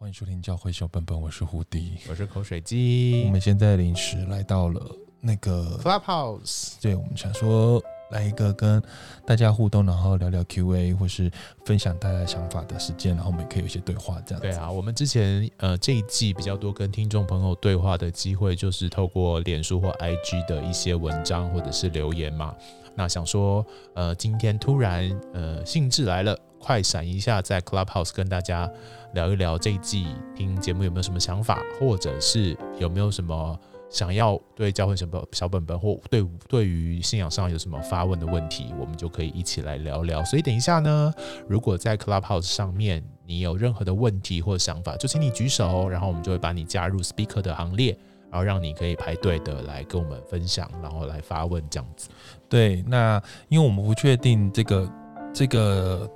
欢迎收听教会小本本，我是胡迪，我是口水鸡。我们现在临时来到了那个 Clubhouse，对，我们想说来一个跟大家互动，然后聊聊 Q&A 或是分享大家想法的时间，然后我们也可以有一些对话，这样子。对啊，我们之前呃这一季比较多跟听众朋友对话的机会，就是透过脸书或 IG 的一些文章或者是留言嘛。那想说呃今天突然呃兴致来了，快闪一下在 Clubhouse 跟大家。聊一聊这一季听节目有没有什么想法，或者是有没有什么想要对教会什么小本本，或对对于信仰上有什么发问的问题，我们就可以一起来聊聊。所以等一下呢，如果在 Clubhouse 上面你有任何的问题或想法，就请你举手，然后我们就会把你加入 Speaker 的行列，然后让你可以排队的来跟我们分享，然后来发问这样子。对，那因为我们不确定这个这个。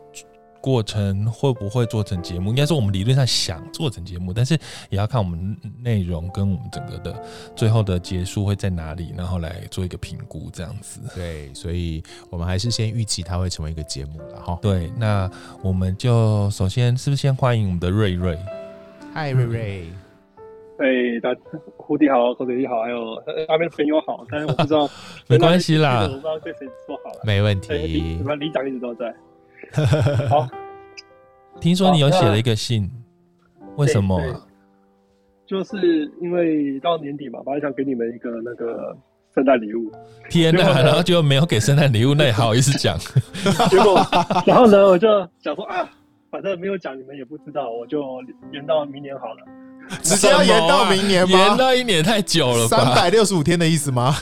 过程会不会做成节目？应该是我们理论上想做成节目，但是也要看我们内容跟我们整个的最后的结束会在哪里，然后来做一个评估，这样子。对，所以我们还是先预期它会成为一个节目了哈。对，那我们就首先是不是先欢迎我们的瑞瑞？嗨，瑞瑞。哎，大胡迪好，口水鸡好，还有那边的朋友好，但是我不知道，没关系啦，我不知道对谁说好了，没问题。什么里长一直都在。好，听说你有写了一个信，为什么？就是因为到年底嘛，本来想给你们一个那个圣诞礼物。天哪，然后就没有给圣诞礼物，那也好意思讲。结果，然后呢，我就想说啊，反正没有讲，你们也不知道，我就延到明年好了。直接要延到明年吗？延到一年太久了，三百六十五天的意思吗？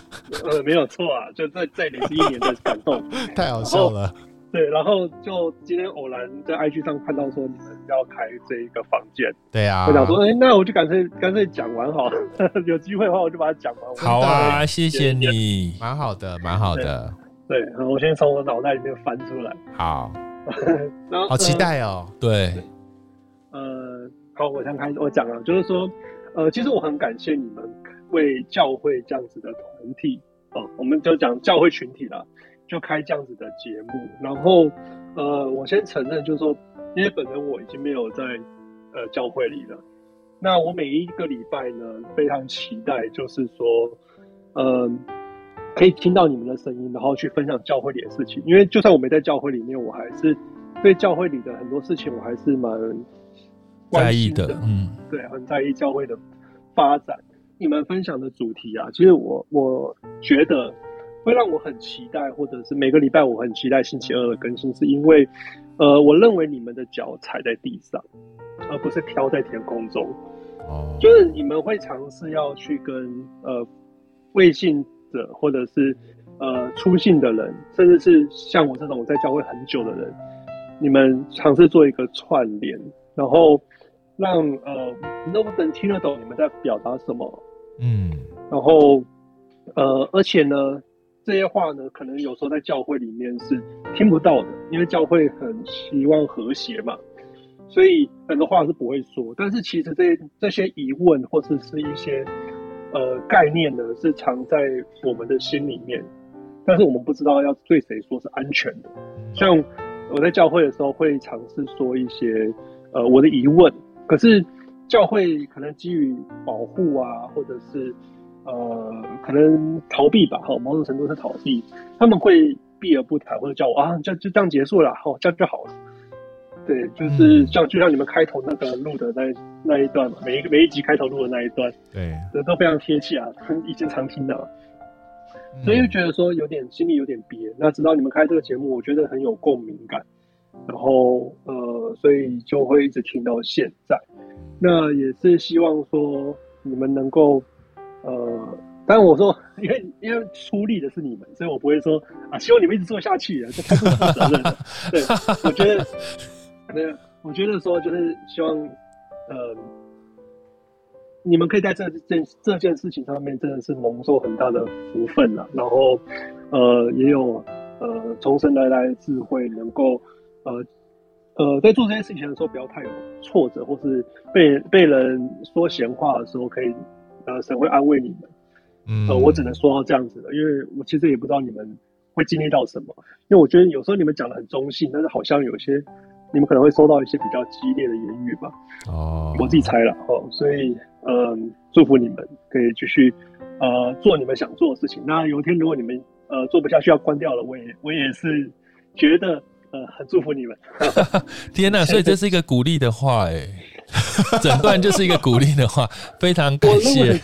呃，没有错啊，就再再连续一年的感动，太好笑了。对，然后就今天偶然在 IG 上看到说你们要开这一个房间，对啊，我想说，哎，那我就干脆干脆讲完好了，有机会的话我就把它讲完。好啊，谢谢你，蛮好的，蛮好的。对，然后我先从我脑袋里面翻出来。好，然后好期待哦。对，呃，好，我先开始，我讲了，就是说，呃，其实我很感谢你们为教会这样子的团体，哦，我们就讲教会群体了。就开这样子的节目，然后，呃，我先承认，就是说，因为本人我已经没有在呃教会里了。那我每一个礼拜呢，非常期待，就是说，嗯、呃，可以听到你们的声音，然后去分享教会里的事情。因为就算我没在教会里面，我还是对教会里的很多事情，我还是蛮在意的。嗯，对，很在意教会的发展。你们分享的主题啊，其实我我觉得。会让我很期待，或者是每个礼拜我很期待星期二的更新，是因为，呃，我认为你们的脚踩在地上，而不是飘在天空中。哦，就是你们会尝试要去跟呃未信者，或者是呃初信的人，甚至是像我这种在教会很久的人，你们尝试做一个串联，然后让呃能不能听得懂你们在表达什么？嗯，然后呃，而且呢。这些话呢，可能有时候在教会里面是听不到的，因为教会很希望和谐嘛，所以很多话是不会说。但是其实这这些疑问或者是一些呃概念呢，是藏在我们的心里面，但是我们不知道要对谁说是安全的。像我在教会的时候会尝试说一些呃我的疑问，可是教会可能基于保护啊，或者是。呃，可能逃避吧，哈，某种程度是逃避。他们会避而不谈，或者叫我啊，就就这样结束了，好，这样就好了。对，就是像就像你们开头那个录的那那一段嘛，每一个每一集开头录的那一段，对，都非常贴切啊，以前常听的，所以就觉得说有点心里有点憋。那直到你们开这个节目，我觉得很有共鸣感，然后呃，所以就会一直听到现在。那也是希望说你们能够。呃，但是我说，因为因为出力的是你们，所以我不会说啊，希望你们一直做下去啊，这太不负责任了。对，我觉得，对，我觉得说就是希望，呃，你们可以在这件这件事情上面真的是蒙受很大的福分了，然后呃，也有呃从神而来的智慧，能够呃呃在做这件事情的时候不要太有挫折，或是被被人说闲话的时候可以。呃，神会安慰你们，嗯，呃，我只能说到这样子的，因为我其实也不知道你们会经历到什么，因为我觉得有时候你们讲的很中性，但是好像有些你们可能会收到一些比较激烈的言语吧。哦，我自己猜了哦，所以嗯，祝福你们可以继续呃做你们想做的事情。那有一天如果你们呃做不下去要关掉了，我也我也是觉得呃很祝福你们。天哪，所以这是一个鼓励的话哎，整段就是一个鼓励的话，非常感谢。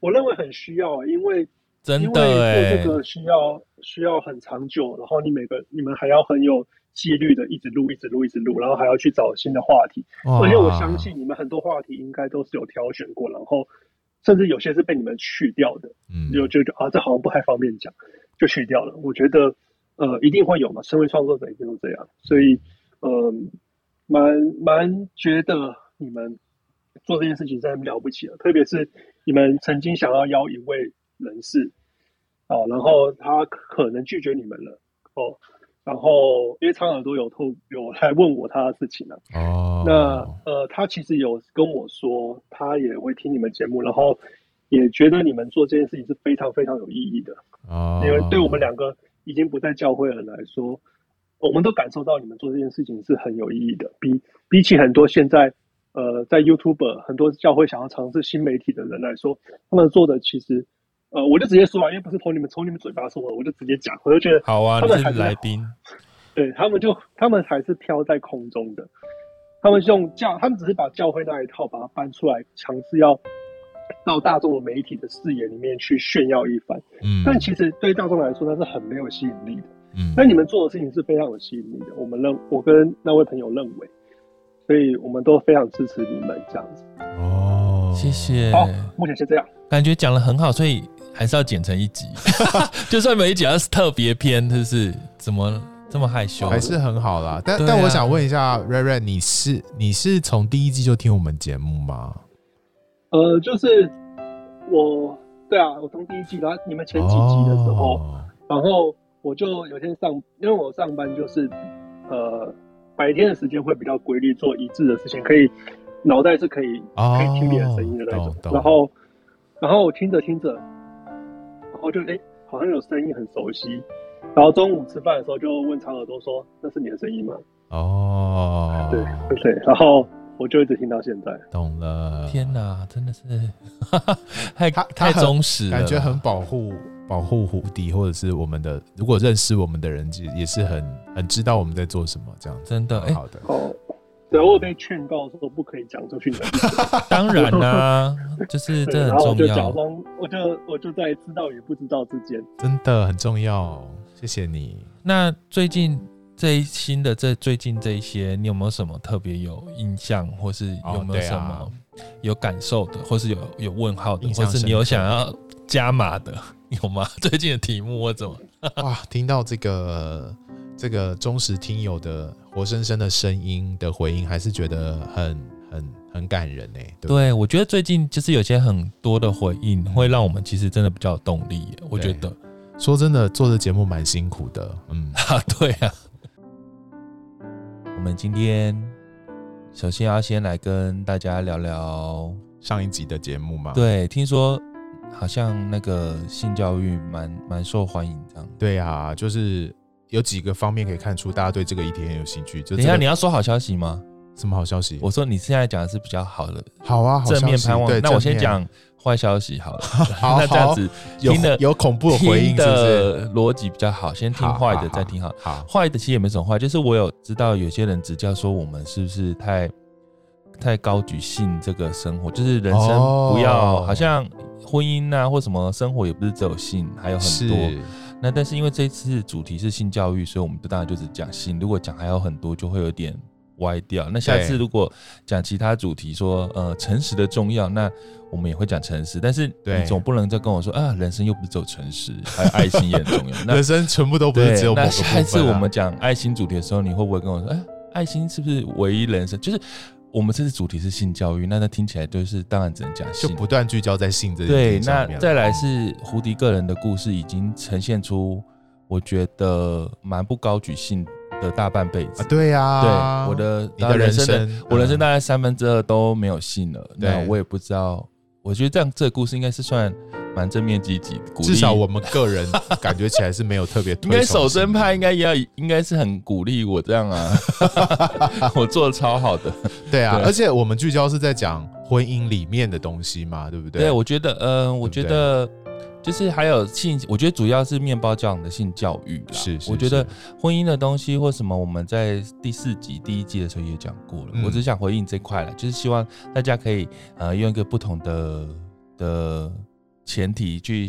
我认为很需要，因为。真的，因为做这个需要需要很长久，然后你每个你们还要很有纪律的一直录，一直录，一直录，然后还要去找新的话题。而且我相信你们很多话题应该都是有挑选过，然后甚至有些是被你们去掉的。嗯，就就啊，这好像不太方便讲，就去掉了。我觉得呃，一定会有嘛，身为创作者一定都这样，所以呃，蛮蛮觉得你们做这件事情真的了不起了，特别是你们曾经想要邀一位。人士，哦，然后他可能拒绝你们了，哦，然后因为苍耳朵有透有来问我他的事情了，哦，那呃，他其实有跟我说，他也会听你们节目，然后也觉得你们做这件事情是非常非常有意义的，哦，因为对我们两个已经不在教会的人来说，我们都感受到你们做这件事情是很有意义的，比比起很多现在呃在 YouTube 很多教会想要尝试新媒体的人来说，他们做的其实。呃，我就直接说啊，因为不是从你们从你们嘴巴说的，我就直接讲，我就觉得好啊，他们还是来宾，对他们就他们还是飘在空中的，他们用教，他们只是把教会那一套把它搬出来，尝试要到大众的媒体的视野里面去炫耀一番。嗯，但其实对大众来说，那是很没有吸引力的。嗯，那你们做的事情是非常有吸引力的。我们认，我跟那位朋友认为，所以我们都非常支持你们这样子。哦，谢谢。好，目前先这样，感觉讲的很好，所以。还是要剪成一集，就算每一集要是特别篇，就是怎么这么害羞？还是很好啦。但、啊、但我想问一下，瑞瑞，你是你是从第一季就听我们节目吗？呃，就是我，对啊，我从第一季，然后你们前几集的时候，哦、然后我就有天上，因为我上班就是呃白天的时间会比较规律，做一致的事情，可以脑袋是可以、哦、可以听别人声音的那种。然后然后我听着听着。然后就哎、欸，好像有声音很熟悉。然后中午吃饭的时候就问长耳朵说：“那是你的声音吗？”哦，对对。然后我就一直听到现在。懂了。天哪，真的是 太太忠实了，感觉很保护保护胡迪，或者是我们的。如果认识我们的人，其实也是很很知道我们在做什么，这样真的。好的。哦。对，我被劝告说不可以讲出去的。当然啦、啊，就是这很重要。然后我就假装，我就我就在知道与不知道之间，真的很重要。谢谢你。那最近这一新的这最近这一些，你有没有什么特别有印象，或是有没有什么有感受的，或是有有问号的，或是你有想要加码的，有吗？最近的题目或怎么？哇，听到这个。这个忠实听友的活生生的声音的回应，还是觉得很很很感人呢。对，对，我觉得最近就是有些很多的回应，会让我们其实真的比较有动力。我觉得，说真的，做这节目蛮辛苦的。嗯，啊，对啊。我们今天首先要先来跟大家聊聊上一集的节目嘛。对，听说好像那个性教育蛮蛮受欢迎，这样。对啊，就是。有几个方面可以看出大家对这个议题很有兴趣。就等一下，你要说好消息吗？什么好消息？我说你现在讲的是比较好的，好啊，正面盼望。那我先讲坏消息好了。好，那这样子听的有恐怖的回应的逻辑比较好。先听坏的，再听好。好，坏的其实也没什么坏，就是我有知道有些人指教说我们是不是太太高举性这个生活，就是人生不要好像婚姻啊或什么生活也不是只有性，还有很多。那但是因为这次主题是性教育，所以我们当然就是讲性。如果讲还有很多，就会有点歪掉。那下次如果讲其他主题说，说呃诚实的重要，那我们也会讲诚实。但是你总不能再跟我说啊，人生又不是只有诚实，还有 爱心也很重要。那人生全部都不是只有某个部分啊。那下次我们讲爱心主题的时候，你会不会跟我说，哎，爱心是不是唯一人生？就是。我们这次主题是性教育，那那听起来就是当然只能讲性，就不断聚焦在性这件事。对，那再来是胡迪个人的故事，已经呈现出我觉得蛮不高举性的大半辈子。啊对呀、啊，对，我的你的人生，我人生大概三分之二都没有信了。对，那我也不知道，我觉得这样这个故事应该是算蛮正面积极，鼓励。至少我们个人感觉起来是没有特别。应该守贞派应该要应该是很鼓励我这样啊，我做的超好的。对啊，对而且我们聚焦是在讲婚姻里面的东西嘛，对不对？对，我觉得，嗯、呃，我觉得。就是还有性，我觉得主要是面包教养的性教育啦。是，我觉得婚姻的东西或什么，我们在第四集第一季的时候也讲过了。嗯、我只想回应这块了，就是希望大家可以呃用一个不同的的前提去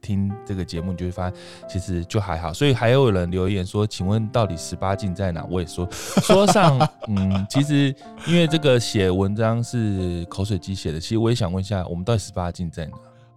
听这个节目，你就会发现其实就还好。所以还有人留言说，请问到底十八禁在哪？我也说 说上，嗯，其实因为这个写文章是口水鸡写的，其实我也想问一下，我们到底十八禁在哪？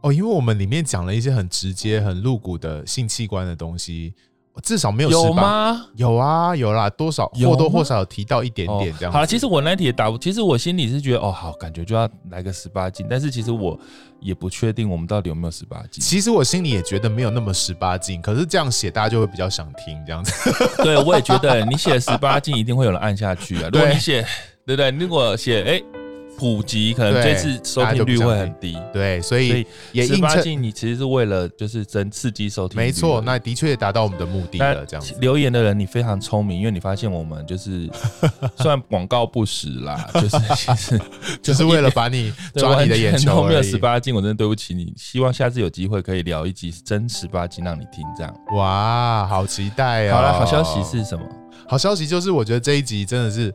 哦，因为我们里面讲了一些很直接、很露骨的性器官的东西，至少没有有吗？有啊，有啦，多少或多或少有提到一点点这样。好了，其实我那题也答不，其实我心里是觉得，哦，好，感觉就要来个十八禁，但是其实我也不确定我们到底有没有十八禁。其实我心里也觉得没有那么十八禁，可是这样写大家就会比较想听这样子。对，我也觉得你写十八禁一定会有人按下去啊。如果你写，对不对？如果写，哎、欸。普及可能这次收听率会很低，对，所以也十八禁你其实是为了就是增刺激收听，没错，那的确也达到我们的目的了。这样子留言的人你非常聪明，因为你发现我们就是 算广告不实啦，就是 其实就是为了把你抓你的眼球。没有十八禁，我真的对不起你。希望下次有机会可以聊一集真十八禁让你听，这样。哇，好期待啊！好了，好消息是什么？好消息就是，我觉得这一集真的是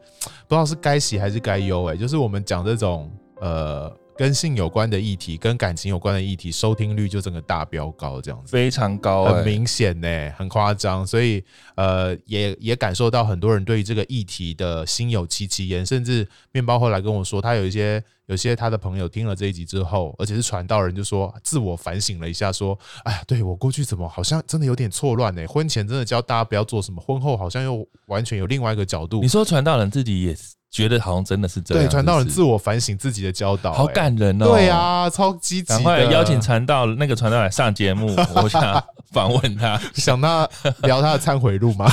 不知道是该喜还是该忧哎，就是我们讲这种呃跟性有关的议题，跟感情有关的议题，收听率就整个大飙高，这样子非常高，很明显呢，很夸张，所以呃也也感受到很多人对于这个议题的心有戚戚焉，甚至面包后来跟我说，他有一些。有些他的朋友听了这一集之后，而且是传道人，就说自我反省了一下，说：“哎呀，对我过去怎么好像真的有点错乱呢？婚前真的教大家不要做什么，婚后好像又完全有另外一个角度。”你说传道人自己也觉得好像真的是这样？对，传道人自我反省自己的教导，好感人哦。对啊，超积极。赶快邀请传道那个传道来上节目，我想访问他，想他聊他的忏悔录吗？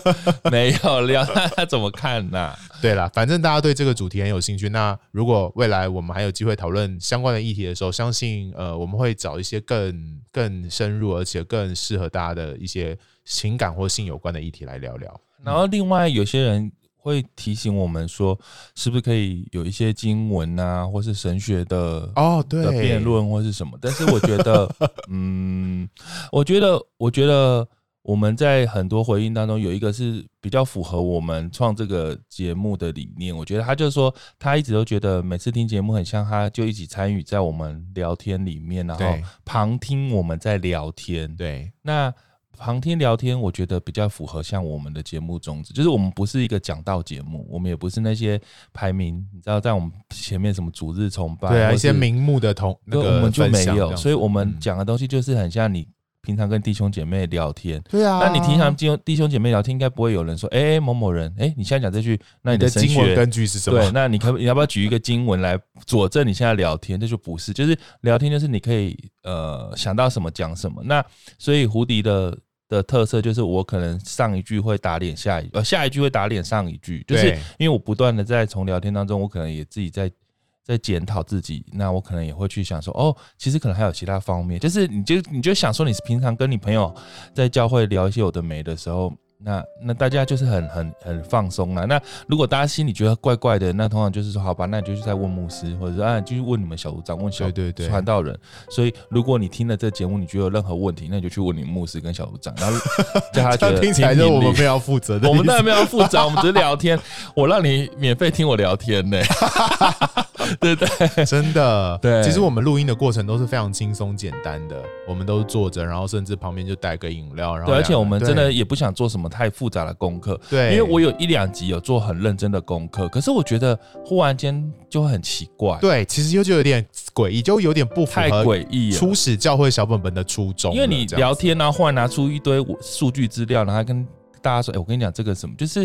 没有聊他，他怎么看呢、啊？对了，反正大家对这个主题很有兴趣。那如果未来我们还有机会讨论相关的议题的时候，相信呃我们会找一些更更深入而且更适合大家的一些情感或性有关的议题来聊聊。然后另外有些人会提醒我们说，是不是可以有一些经文啊，或是神学的哦对的辩论或是什么？但是我觉得，嗯，我觉得，我觉得。我们在很多回应当中有一个是比较符合我们创这个节目的理念，我觉得他就是说，他一直都觉得每次听节目很像，他就一起参与在我们聊天里面，然后旁听我们在聊天。对，那旁听聊天，我觉得比较符合像我们的节目宗旨，就是我们不是一个讲道节目，我们也不是那些排名，你知道，在我们前面什么逐日崇拜，对啊，一些名目的同那个我们就没有，所以我们讲的东西就是很像你。平常跟弟兄姐妹聊天，对啊，那你平常弟兄弟兄姐妹聊天，应该不会有人说，哎、欸，某某人，哎、欸，你现在讲这句，那你的经文根据是什么？对，那你可你要不要举一个经文来佐证你现在聊天？这就不是，就是聊天，就是你可以呃想到什么讲什么。那所以胡迪的的特色就是，我可能上一句会打脸下一，呃下一句会打脸上一句，就是因为我不断的在从聊天当中，我可能也自己在。在检讨自己，那我可能也会去想说，哦，其实可能还有其他方面，就是你就你就想说，你是平常跟你朋友在教会聊一些有的没的时候。那那大家就是很很很放松了。那如果大家心里觉得怪怪的，那通常就是说，好吧，那你就去再问牧师，或者说啊，就去问你们小组长，问小对对传道人。所以如果你听了这节目，你觉得有任何问题，那你就去问你牧师跟小组长，然后叫他 觉得听起来就我们没有负责的，我们当然没有负责，我们只是聊天。我让你免费听我聊天呢，对对，真的对。其实我们录音的过程都是非常轻松简单的，我们都坐着，然后甚至旁边就带个饮料，然后对，而且我们真的也不想做什么。太复杂的功课，对，因为我有一两集有做很认真的功课，可是我觉得忽然间就会很奇怪，对，其实又就有点诡异，就有点不符合太诡异初始教会小本本的初衷。因为你聊天呢、啊，忽然拿出一堆数据资料，然后跟大家说，哎、欸，我跟你讲这个什么，就是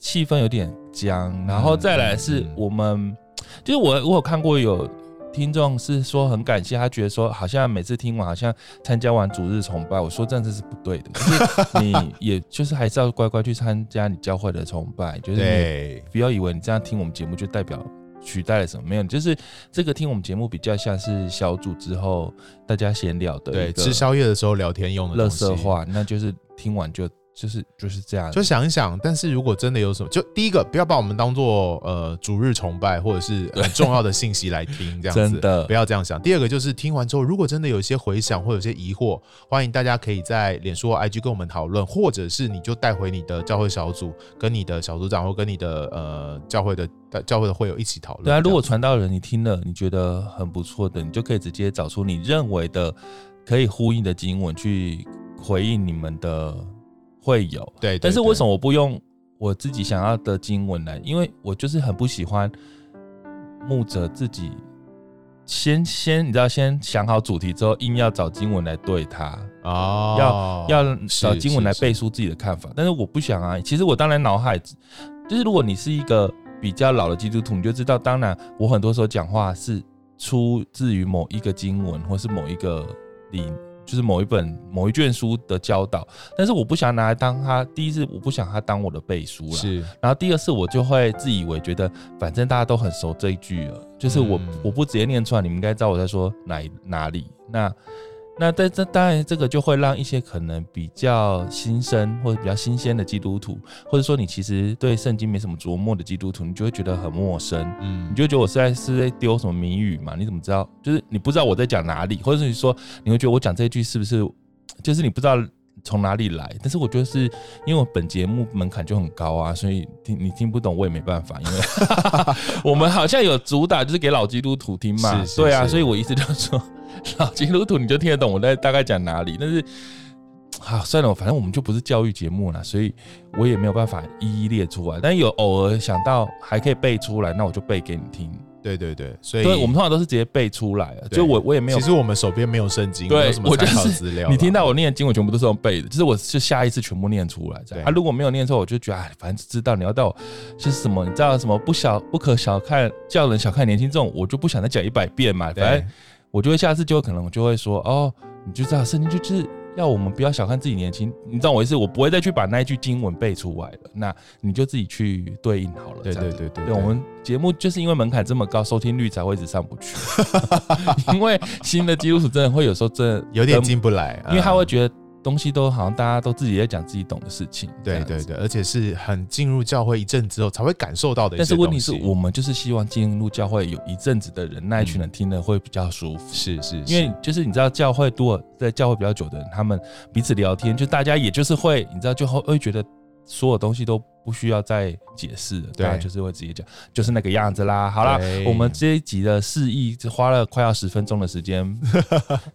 气氛有点僵，然后再来是我们，嗯、就是我我有看过有。听众是说很感谢，他觉得说好像每次听完，好像参加完主日崇拜。我说这样子是不对的，就是你 也就是还是要乖乖去参加你教会的崇拜，就是你不要以为你这样听我们节目就代表取代了什么？没有，就是这个听我们节目比较像是小组之后大家闲聊的，对，吃宵夜的时候聊天用的乐色话，那就是听完就。就是就是这样，就想一想。但是如果真的有什么，就第一个不要把我们当做呃主日崇拜或者是很重要的信息来听，这样子真的不要这样想。第二个就是听完之后，如果真的有一些回想或有些疑惑，欢迎大家可以在脸书或 IG 跟我们讨论，或者是你就带回你的教会小组，跟你的小组长或跟你的呃教会的教会的会友一起讨论。对啊，如果传道人你听了你觉得很不错的，你就可以直接找出你认为的可以呼应的经文去回应你们的。会有对，但是为什么我不用我自己想要的经文来？因为我就是很不喜欢牧者自己先先你知道先想好主题之后，硬要找经文来对他哦，要要找经文来背书自己的看法。但是我不想啊，其实我当然脑海就是如果你是一个比较老的基督徒，你就知道，当然我很多时候讲话是出自于某一个经文或是某一个理。就是某一本某一卷书的教导，但是我不想拿来当他第一次，我不想他当我的背书了。是，然后第二次我就会自以为觉得，反正大家都很熟这一句了，就是我、嗯、我不直接念出来，你们应该知道我在说哪哪里。那。那但这当然，这个就会让一些可能比较新生或者比较新鲜的基督徒，或者说你其实对圣经没什么琢磨的基督徒，你就会觉得很陌生。嗯，你就会觉得我是在是在丢什么谜语嘛？你怎么知道？就是你不知道我在讲哪里，或者是说你会觉得我讲这一句是不是就是你不知道从哪里来？但是我觉得是因为我本节目门槛就很高啊，所以听你听不懂我也没办法，因为 我们好像有主打就是给老基督徒听嘛，是是是对啊，所以我意思就是说。老基督徒，你就听得懂我在大概讲哪里？但是，好算了，反正我们就不是教育节目了，所以我也没有办法一一列出来。但有偶尔想到还可以背出来，那我就背给你听。对对对，所以对我们通常都是直接背出来的。就我我也没有，其实我们手边没有圣经，对，没有什么参考资料。你听到我念经我全部都是用背的，就是我是下一次全部念出来。对啊，如果没有念错，我就觉得哎，反正知道你要到就是什么，你知道什么不小不可小看叫人小看年轻这种，我就不想再讲一百遍嘛，反正。我就会下次就可能我就会说哦，你就知道圣经就是要我们不要小看自己年轻，你知道我意思，我不会再去把那一句经文背出来了，那你就自己去对应好了。对对对对，我们节目就是因为门槛这么高，收听率才会一直上不去，因为新的基督徒真的会有时候真的有点进不来，因为他会觉得。东西都好像大家都自己在讲自己懂的事情，对对对，而且是很进入教会一阵之后才会感受到的。但是问题是我们就是希望进入教会有一阵子的人，那一群人听了会比较舒服。是是，因为就是你知道教会多在教会比较久的人，他们彼此聊天，就大家也就是会，你知道就会会觉得。所有东西都不需要再解释了，对，就是会直接讲，就是那个样子啦。好啦，我们这一集的示意只花了快要十分钟的时间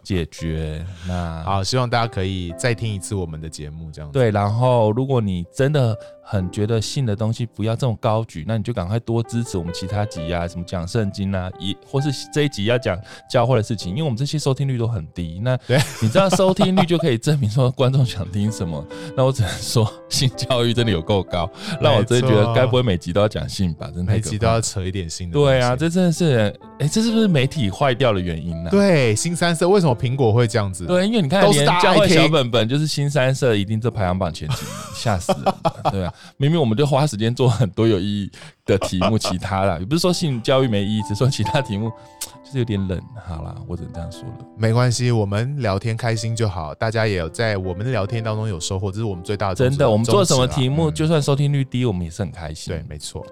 解决。那好，希望大家可以再听一次我们的节目，这样子。对，然后如果你真的。很觉得信的东西不要这么高举，那你就赶快多支持我们其他集啊，什么讲圣经啊，也或是这一集要讲教会的事情，因为我们这些收听率都很低。那你知道收听率就可以证明说观众想听什么？那我只能说性教育真的有够高，让我真的觉得该不会每集都要讲性吧？真的每集都要扯一点新的。对啊，这真的是，哎、欸，这是不是媒体坏掉的原因呢、啊？对，新三色为什么苹果会这样子？对，因为你看连教会小本本就是新三色，一定这排行榜前几名，吓死人了，对啊。明明我们就花时间做很多有意义的题目，其他啦，也不是说性教育没意义，只是说其他题目 就是有点冷。好啦，我只能这样说了。没关系，我们聊天开心就好，大家也有在我们的聊天当中有收获，这是我们最大的。真的，我们做什么题目，就算收听率低，我们也是很开心。对，没错。